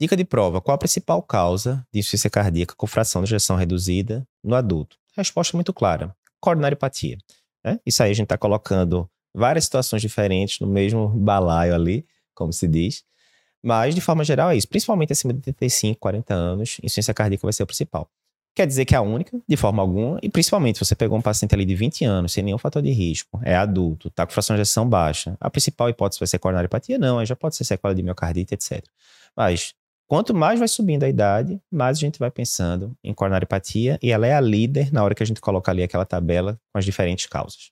Dica de prova: qual a principal causa de insuficiência cardíaca com fração de ejeção reduzida no adulto? Resposta muito clara: coronariopatia. Né? Isso aí a gente está colocando várias situações diferentes no mesmo balaio ali, como se diz. Mas, de forma geral, é isso. Principalmente acima de 35, 40 anos, insuficiência cardíaca vai ser o principal. Quer dizer que é a única, de forma alguma, e principalmente se você pegou um paciente ali de 20 anos, sem nenhum fator de risco, é adulto, está com fração de ejeção baixa, a principal hipótese vai ser coronariopatia? Não, aí já pode ser sequela de miocardite, etc. Mas Quanto mais vai subindo a idade, mais a gente vai pensando em coronariopatia e ela é a líder na hora que a gente coloca ali aquela tabela com as diferentes causas.